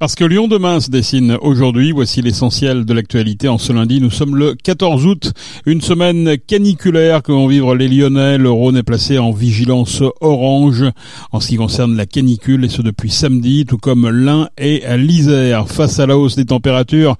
Parce que Lyon demain se dessine aujourd'hui, voici l'essentiel de l'actualité en ce lundi. Nous sommes le 14 août, une semaine caniculaire que vont vivre les Lyonnais. Le Rhône est placé en vigilance orange en ce qui concerne la canicule et ce depuis samedi, tout comme l'Ain et l'Isère. Face à la hausse des températures,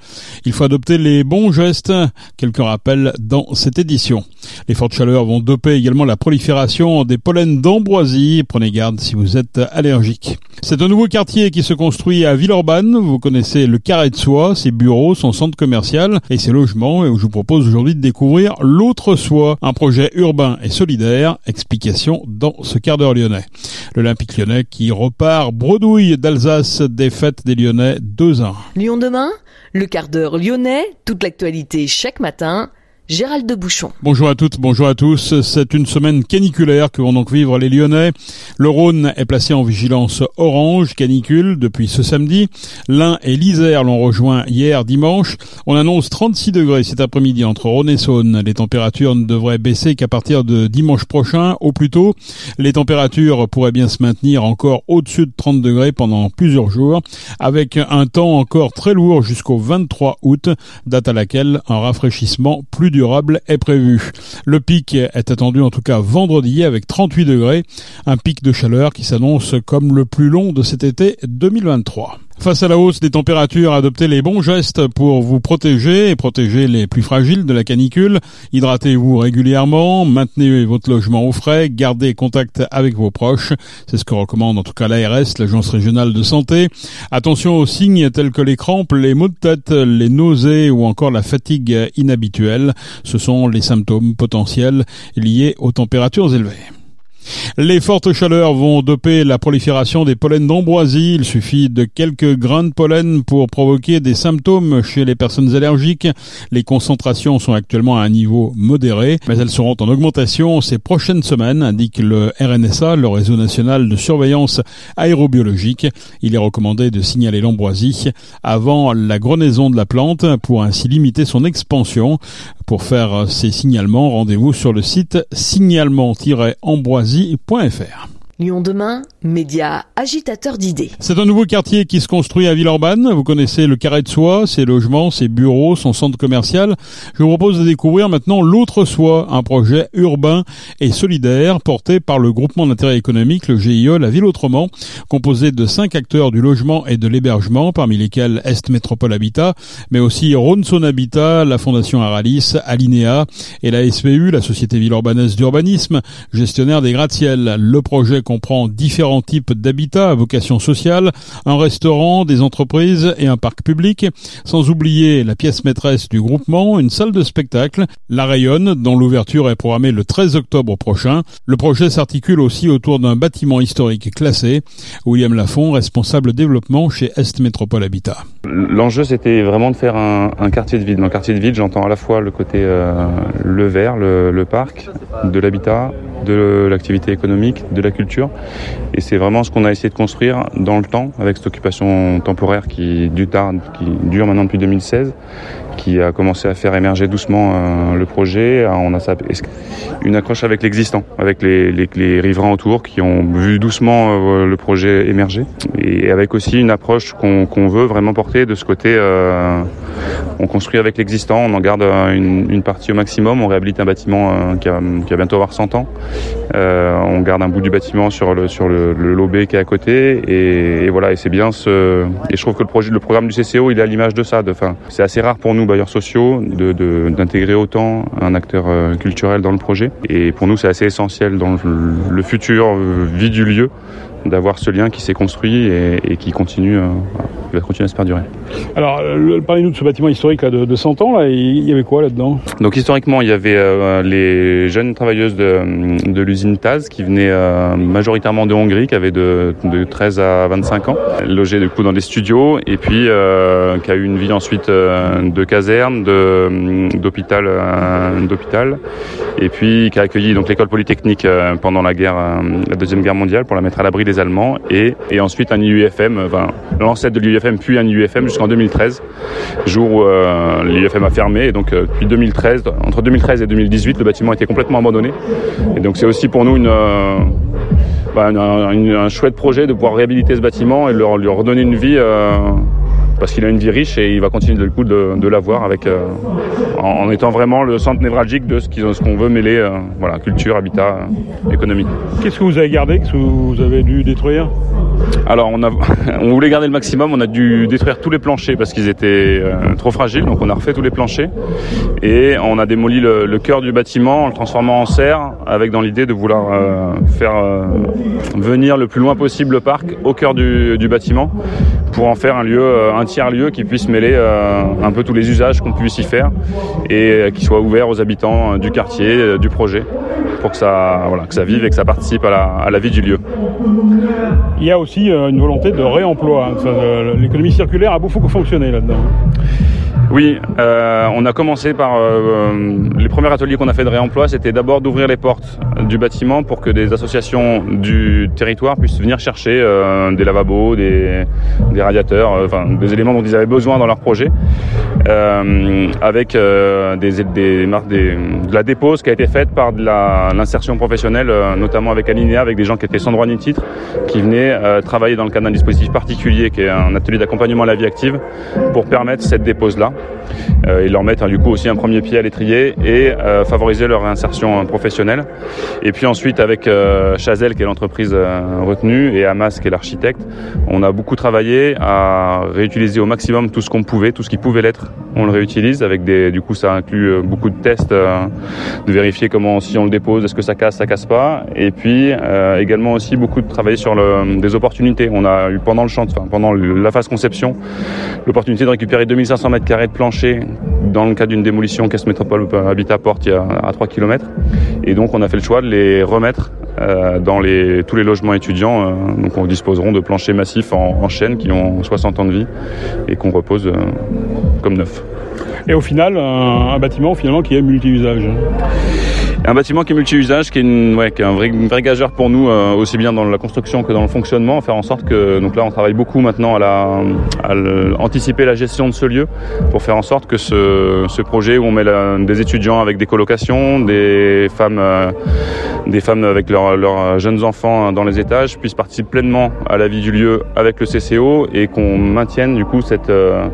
il faut adopter les bons gestes. Quelques rappels dans cette édition. Les fortes chaleurs vont doper également la prolifération des pollens d'ambroisie. Prenez garde si vous êtes allergique. C'est un nouveau quartier qui se construit à Villeurbanne vous connaissez le Carré de Soie, ses bureaux, son centre commercial et ses logements. Et je vous propose aujourd'hui de découvrir l'autre Soie, un projet urbain et solidaire. Explication dans ce quart d'heure lyonnais. L'Olympique lyonnais qui repart bredouille d'Alsace, défaite des Lyonnais 2-1. Lyon demain, le quart d'heure lyonnais, toute l'actualité chaque matin. Gérald de Bouchon. Bonjour à toutes, bonjour à tous. C'est une semaine caniculaire que vont donc vivre les Lyonnais. Le Rhône est placé en vigilance orange canicule depuis ce samedi. L'Ain et l'Isère l'ont rejoint hier dimanche. On annonce 36 degrés cet après-midi entre Rhône et Saône. Les températures ne devraient baisser qu'à partir de dimanche prochain au plus tôt. Les températures pourraient bien se maintenir encore au-dessus de 30 degrés pendant plusieurs jours avec un temps encore très lourd jusqu'au 23 août, date à laquelle un rafraîchissement plus durable est prévu. Le pic est attendu en tout cas vendredi avec 38 degrés, un pic de chaleur qui s'annonce comme le plus long de cet été 2023. Face à la hausse des températures, adoptez les bons gestes pour vous protéger et protéger les plus fragiles de la canicule. Hydratez-vous régulièrement, maintenez votre logement au frais, gardez contact avec vos proches. C'est ce que recommande en tout cas l'ARS, l'Agence régionale de santé. Attention aux signes tels que les crampes, les maux de tête, les nausées ou encore la fatigue inhabituelle. Ce sont les symptômes potentiels liés aux températures élevées. Les fortes chaleurs vont doper la prolifération des pollens d'ambroisie. Il suffit de quelques grains de pollen pour provoquer des symptômes chez les personnes allergiques. Les concentrations sont actuellement à un niveau modéré, mais elles seront en augmentation ces prochaines semaines, indique le RNSA, le réseau national de surveillance aérobiologique. Il est recommandé de signaler l'ambroisie avant la grenaison de la plante pour ainsi limiter son expansion. Pour faire ces signalements, rendez-vous sur le site signalement-ambroisie.fr. Lyon demain, média agitateur d'idées. C'est un nouveau quartier qui se construit à Villeurbanne. Vous connaissez le Carré de Soie, ses logements, ses bureaux, son centre commercial. Je vous propose de découvrir maintenant l'autre Soie, un projet urbain et solidaire porté par le groupement d'intérêt économique, le GIE, la ville autrement, composé de cinq acteurs du logement et de l'hébergement, parmi lesquels Est Métropole Habitat, mais aussi Ronson Habitat, la Fondation Aralis, Alinea et la SPU, la Société Villeurbanaise d'urbanisme, gestionnaire des gratte-ciel. Le projet comprend différents types d'habitats à vocation sociale, un restaurant, des entreprises et un parc public, sans oublier la pièce maîtresse du groupement, une salle de spectacle, la Rayonne, dont l'ouverture est programmée le 13 octobre prochain. Le projet s'articule aussi autour d'un bâtiment historique classé. William Lafont, responsable développement chez Est Métropole Habitat. L'enjeu, c'était vraiment de faire un, quartier de ville. Dans le quartier de ville, j'entends à la fois le côté euh, le vert, le parc, de l'habitat, de l'activité économique, de la culture. Et c'est vraiment ce qu'on a essayé de construire dans le temps avec cette occupation temporaire qui, du tard, qui dure maintenant depuis 2016 qui a commencé à faire émerger doucement euh, le projet. On a une accroche avec l'existant, avec les, riverains autour qui ont vu doucement euh, le projet émerger, et avec aussi une approche qu'on veut vraiment porter de ce côté. Euh, on construit avec l'existant, on en garde une, partie au maximum, on réhabilite un bâtiment qui, a, qui va bientôt avoir 100 ans, on garde un bout du bâtiment sur le sur lobé qui est à côté, et, voilà, c'est bien je trouve que le projet, le programme du CCO, il est à l'image de ça. De, c'est assez rare pour nous bailleurs sociaux, d'intégrer autant un acteur euh, culturel dans le projet. Et pour nous, c'est assez essentiel dans le, futur euh, vie du lieu d'avoir ce lien qui s'est construit et, qui continue, euh, va continuer à se perdurer. Alors, parlez-nous de ce bâtiment historique là, de, 100 ans. Là, il y avait quoi là-dedans? Donc historiquement, il y avait les jeunes travailleuses de, de l'usine Taz qui venaient majoritairement de Hongrie, qui avaient de, 13 à 25 ans, logées du coup dans des studios et puis qui a eu une vie ensuite de caserne, d'hôpital, d'hôpital, et puis qui a accueilli donc l'école polytechnique euh, pendant la guerre, euh, la deuxième guerre mondiale, pour la mettre à l'abri des Allemands, et, ensuite un IUFM, enfin, l'ancêtre de l'IUFM, puis un IUFM jusqu'en 2013, jour où euh, l'IUFM a fermé, et donc depuis 2013, entre 2013 et 2018, le bâtiment été complètement abandonné, et donc c'est aussi pour nous une bah, un, chouette projet de pouvoir réhabiliter ce bâtiment et leur, lui redonner une vie parce qu'il a une vie riche et il va continuer de, coup de, l'avoir avec euh, en, étant vraiment le centre névralgique de ce qu'on veut mêler, euh, voilà, culture, habitat, économie. Qu'est-ce que vous avez gardé, que vous avez dû détruire? Alors on, voulait garder le maximum, on a dû détruire tous les planchers parce qu'ils étaient euh, trop fragiles, donc on a refait tous les planchers et on a démoli le, cœur du bâtiment en le transformant en serre avec dans l'idée de vouloir faire venir le plus loin possible le parc au cœur du, bâtiment pour en faire un lieu, un tiers-lieu qui puisse mêler euh, un peu tous les usages qu'on puisse y faire et euh, qui soit ouvert aux habitants euh, du quartier, du projet, pour que ça, vive et que ça participe à la vie du lieu. Il y a aussi une volonté de réemploi. Hein. L'économie circulaire a beaucoup fonctionné là-dedans. Oui, euh, on a commencé par euh, les premiers ateliers qu'on a fait de réemploi, c'était d'abord d'ouvrir les portes du bâtiment pour que des associations du territoire puissent venir chercher euh, des lavabos, des, des radiateurs, enfin des éléments dont ils avaient besoin dans leur projet, avec des, des, de la dépose qui a été faite par l'insertion professionnelle, notamment avec Alinea, avec des gens qui étaient sans droit ni titre, qui venaient travailler dans le cadre d'un dispositif particulier qui est un atelier d'accompagnement à la vie active pour permettre cette dépose-là. euh, et leur mettre du coup aussi un premier pied à l'étrier et euh, favoriser leur réinsertion professionnelle. Et puis ensuite avec euh, Chazelle qui est l'entreprise retenue et Hamas qui est l'architecte, on a beaucoup travaillé à réutiliser au maximum tout ce qu'on pouvait, tout ce qui pouvait l'être, on le réutilise avec des du coup ça inclut beaucoup de tests de vérifier comment si on le dépose est-ce que ça casse, ça casse pas et puis également aussi beaucoup de travailler sur des opportunités. On a eu pendant le enfin, pendant la phase conception l'opportunité de récupérer 2500 mètres carrés de plancher dans le cadre d'une démolition qu'Est Métropole Habitat porte il y a à 3 km. Et donc on a fait le choix de les remettre euh, dans les, tous les logements étudiants. Euh, donc on disposeront de planchers massifs en, en chaîne qui ont 60 ans de vie et qu'on repose euh, comme neuf. Et au final, un, un bâtiment finalement qui est multi-usage. Un bâtiment qui est multi-usage, qui est, une, ouais, qui est un vrai, vrai gageur pour nous, euh, aussi bien dans la construction que dans le fonctionnement, faire en sorte que, donc là on travaille beaucoup maintenant à, la, à anticiper la gestion de ce lieu, pour faire en sorte que ce, ce projet où on met la, des étudiants avec des colocations, des femmes, euh, des femmes avec leurs jeunes enfants dans les étages, puissent participer pleinement à la vie du lieu avec le CCO et qu'on maintienne du coup cette... Euh,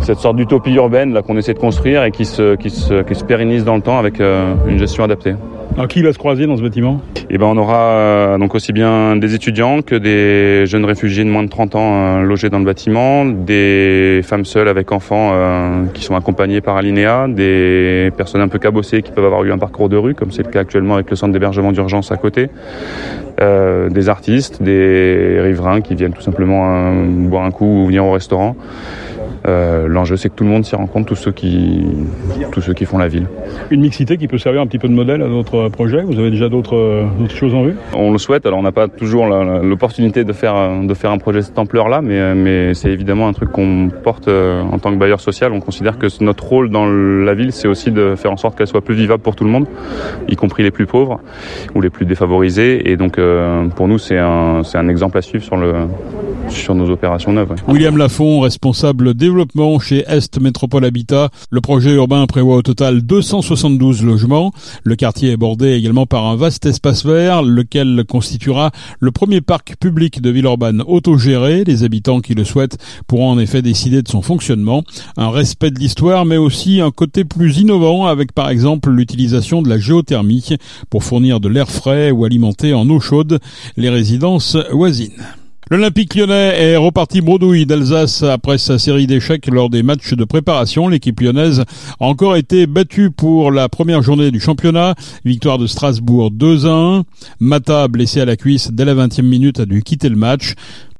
cette sorte d'utopie urbaine là qu'on essaie de construire et qui se, qui se, qui se pérennise dans le temps avec euh, une gestion adaptée. Alors qui va se croiser dans ce bâtiment? Eh ben on aura euh, donc aussi bien des étudiants que des jeunes réfugiés de moins de 30 ans euh, logés dans le bâtiment, des femmes seules avec enfants euh, qui sont accompagnées par Alinea, des personnes un peu cabossées qui peuvent avoir eu un parcours de rue comme c'est le cas actuellement avec le centre d'hébergement d'urgence à côté, des artistes, des riverains qui viennent tout simplement boire un coup ou venir au restaurant. Euh, L'enjeu, c'est que tout le monde s'y rencontre, tous ceux qui, tous ceux qui font la ville. Une mixité qui peut servir un petit peu de modèle à d'autres projets? Vous avez déjà d'autres choses en vue? On le souhaite. Alors, on n'a pas toujours l'opportunité de faire de faire un projet de cette ampleur-là, mais mais c'est évidemment un truc qu'on porte euh, en tant que bailleur social. On considère que notre rôle dans la ville, c'est aussi de faire en sorte qu'elle soit plus vivable pour tout le monde, y compris les plus pauvres ou les plus défavorisés. Et donc, euh, pour nous, c'est un c'est un exemple à suivre sur le William Lafont, responsable développement chez Est Métropole Habitat. Le projet urbain prévoit au total 272 logements. Le quartier est bordé également par un vaste espace vert, lequel constituera le premier parc public de Villeurbanne autogéré. Les habitants qui le souhaitent pourront en effet décider de son fonctionnement. Un respect de l'histoire, mais aussi un côté plus innovant avec par exemple l'utilisation de la géothermie pour fournir de l'air frais ou alimenter en eau chaude les résidences voisines. L'Olympique lyonnais est reparti bredouille d'Alsace après sa série d'échecs lors des matchs de préparation. L'équipe lyonnaise a encore été battue pour la première journée du championnat. Victoire de Strasbourg 2 à 1. Mata, blessé à la cuisse dès la 20e minute, a dû quitter le match.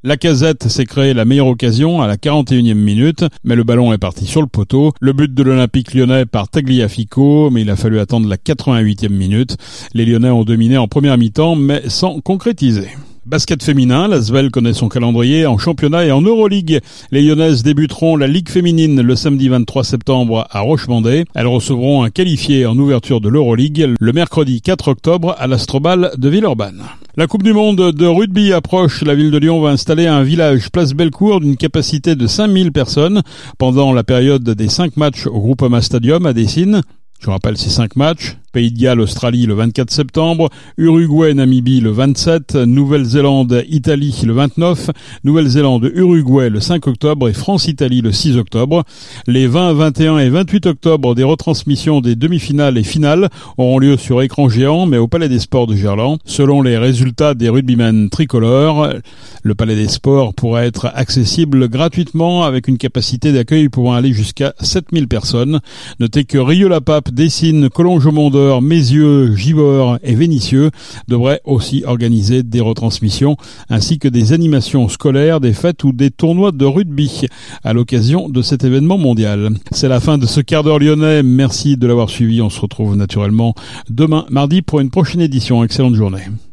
La casette s'est créé la meilleure occasion à la 41e minute, mais le ballon est parti sur le poteau. Le but de l'Olympique lyonnais par Tagliafico, mais il a fallu attendre la 88e minute. Les Lyonnais ont dominé en première mi-temps, mais sans concrétiser. Basket féminin, la Svel connaît son calendrier en championnat et en Euroleague. Les Lyonnaises débuteront la Ligue féminine le samedi 23 septembre à Rochemondé. Elles recevront un qualifié en ouverture de l'Euroleague le mercredi 4 octobre à l'Astrobal de Villeurbanne. La Coupe du Monde de rugby approche. La ville de Lyon va installer un village place Bellecour d'une capacité de 5000 personnes pendant la période des 5 matchs au Groupama Stadium à Dessine. Je rappelle ces 5 matchs. Pays de Galles, Australie le 24 septembre, Uruguay, Namibie le 27, Nouvelle-Zélande, Italie le 29, Nouvelle-Zélande, Uruguay le 5 octobre et France-Italie le 6 octobre. Les 20, 21 et 28 octobre, des retransmissions des demi-finales et finales auront lieu sur écran géant, mais au Palais des Sports de Gerland. Selon les résultats des rugbymen tricolores, le Palais des Sports pourrait être accessible gratuitement avec une capacité d'accueil pouvant aller jusqu'à 7000 personnes. Notez que Rieux-la-Pape, Dessine, Collonges-Mondeur, Mézieux, Givors et Vénissieux devraient aussi organiser des retransmissions ainsi que des animations scolaires, des fêtes ou des tournois de rugby à l'occasion de cet événement mondial. C'est la fin de ce quart d'heure lyonnais. Merci de l'avoir suivi. On se retrouve naturellement demain mardi pour une prochaine édition. Excellente journée.